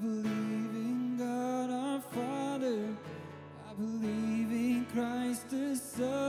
believe in God our Father. I believe in Christ the Son.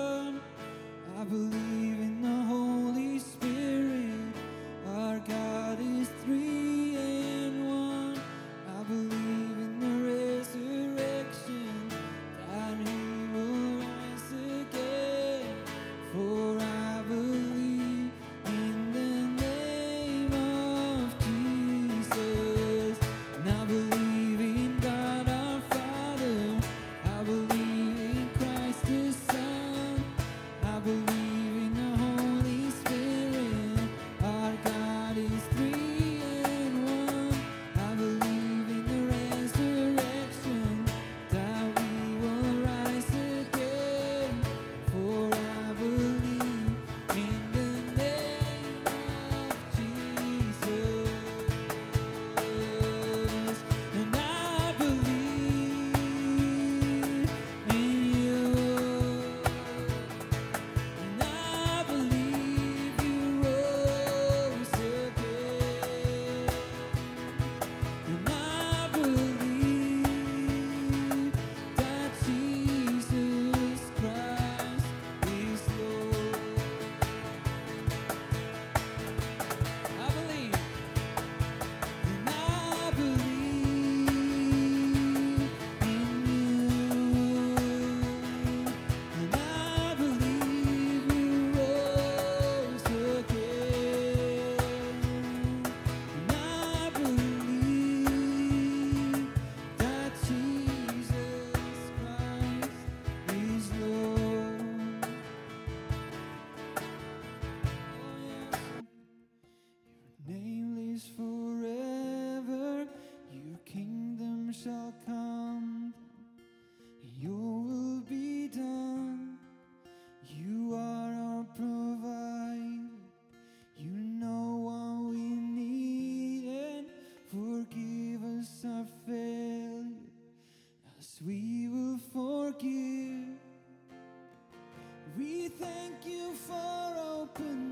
We thank you for opening.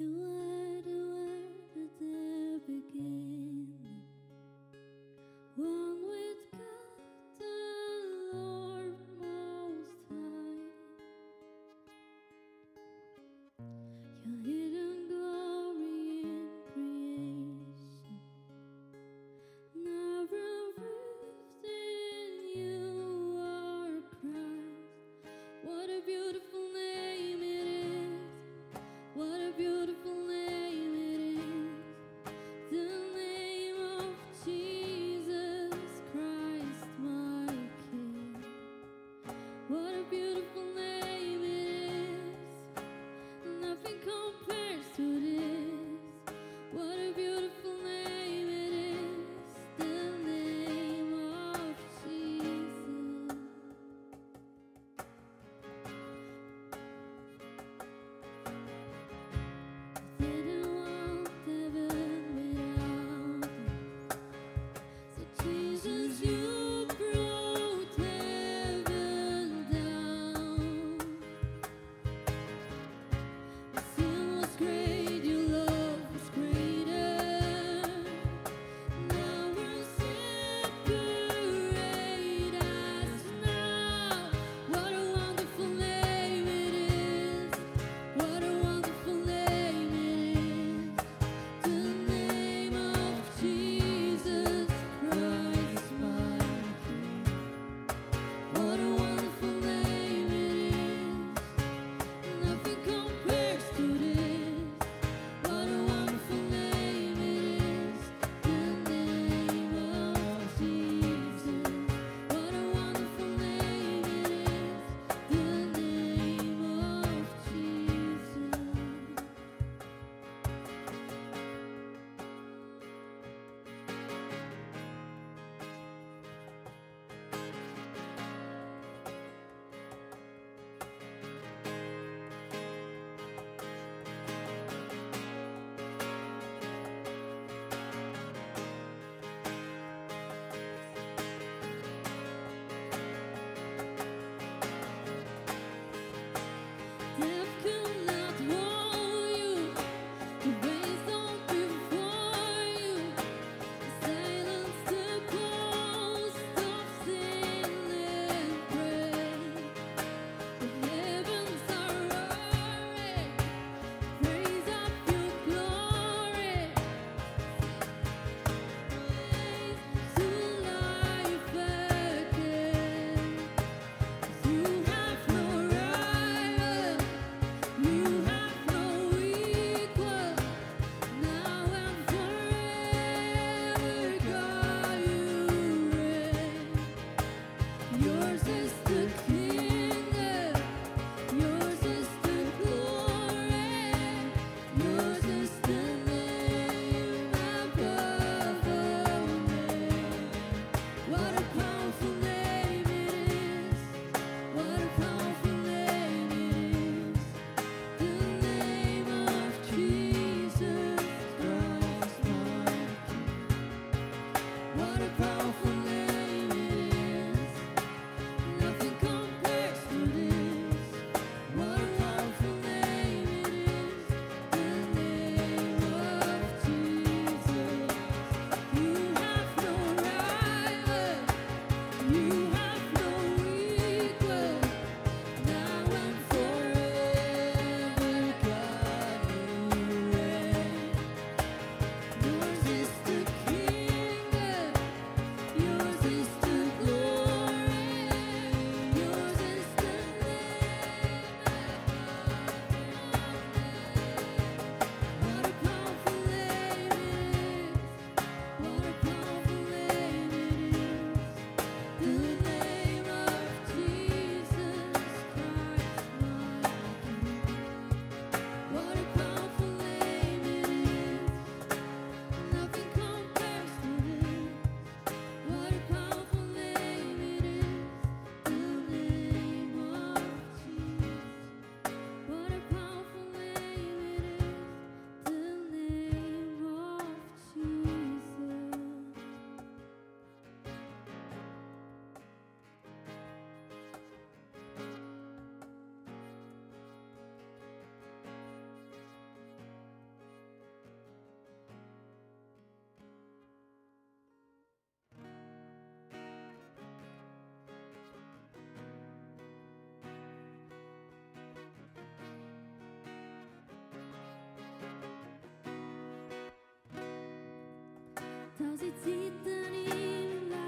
you Tausend Seiten im Land.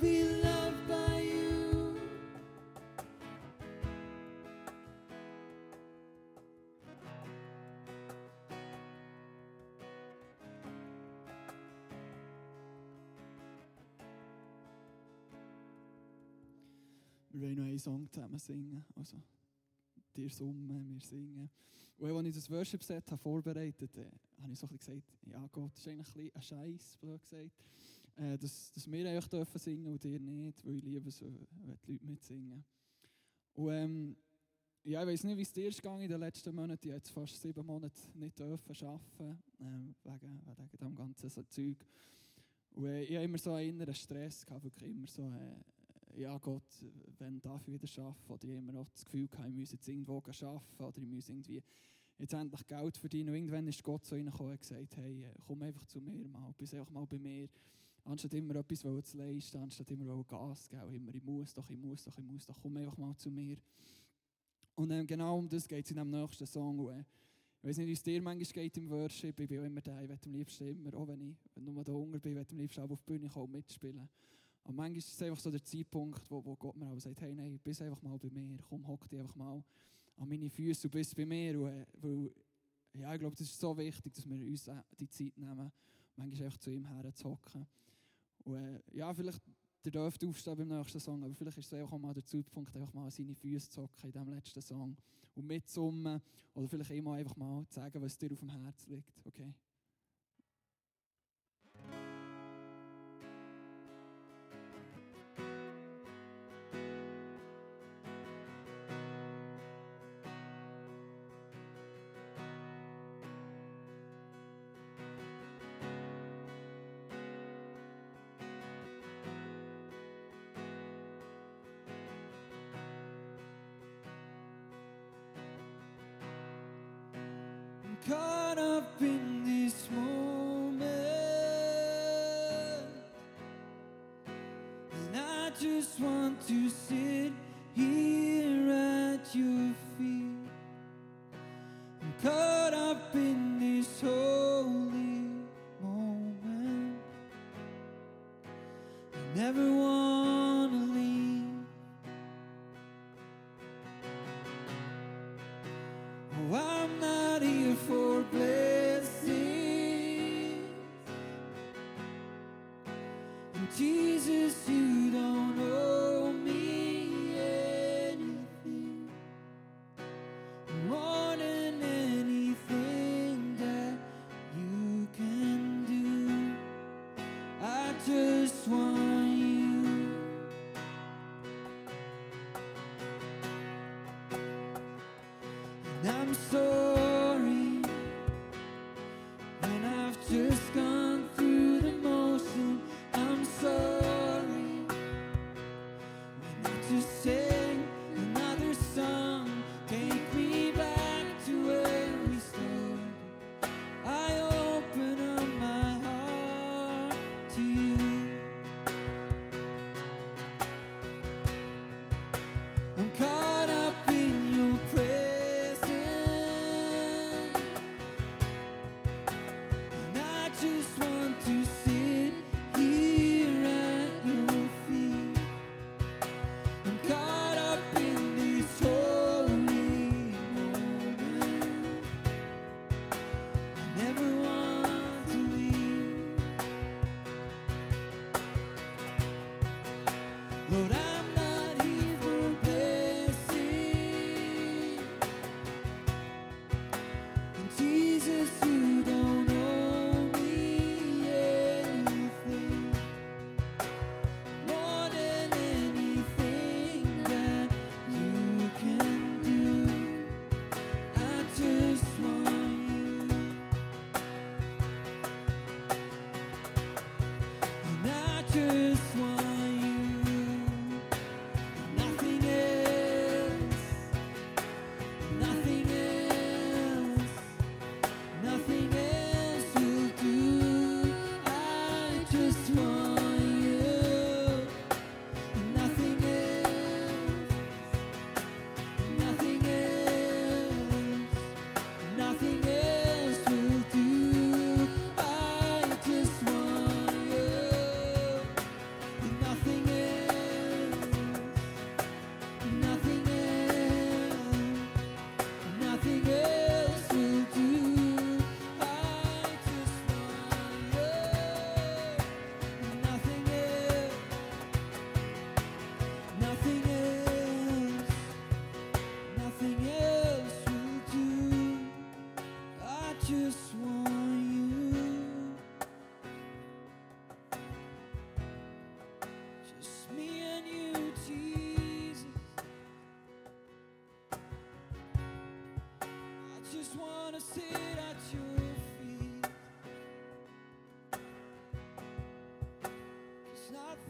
Wir wollen noch einen Song zusammen singen. Also, dir summen, wir singen. Und als ich das Worship-Set vorbereitet habe, äh, habe ich so ein bisschen gesagt, ja Gott, ist eigentlich ein Scheiß, blöd gesagt, äh, dass, dass wir eigentlich dürfen singen und ihr nicht, weil ich liebe es, wenn die Leute mitsingen. Und ähm, ja, ich weiß nicht, wie es dir ist gegangen in den letzten Monaten. Ich jetzt fast sieben Monate nicht dürfen arbeiten, ähm, wegen, wegen dem ganzen so Zeug. Und äh, ich habe immer so einen inneren Stress gehabt, wirklich immer so, äh, ja Gott, wenn darf ich wieder arbeiten? Oder ich habe immer auch das Gefühl gehabt, ich müsse jetzt irgendwo arbeiten oder ich muss irgendwie jetzt endlich Geld verdienen. Und irgendwann ist Gott so reingekommen und gesagt, hey, äh, komm einfach zu mir mal, bist einfach mal bei mir. Anstatt immer etwas zu leisten, anstatt immer Gas zu geben, immer ich muss doch, ich muss doch, ich muss doch, komm einfach mal zu mir. Und ähm, genau um das geht es in dem nächsten Song. Äh, ich weiß nicht, wie es dir manchmal geht im Worship. Ich bin auch immer der, ich will am liebsten immer, auch wenn ich wenn nur da unten bin, ich will am liebsten auch auf die Bühne kommen und mitspielen. Und manchmal ist es einfach so der Zeitpunkt, wo, wo Gott mir auch sagt, hey, nein, bist einfach mal bei mir, komm, hock dich einfach mal an meine Füße und bist bei mir. Und, äh, weil, ja, ich glaube, das ist so wichtig, dass wir uns äh, die Zeit nehmen, manchmal einfach zu ihm herzuhocken. Und äh, ja, vielleicht, ihr dürft aufstehen beim nächsten Song, aber vielleicht ist es auch mal der Zeitpunkt, einfach mal seine Füße zu hocken in diesem letzten Song und mitzusummen oder vielleicht immer einfach mal zu sagen, was dir auf dem Herzen liegt, okay? Caught up in this moment,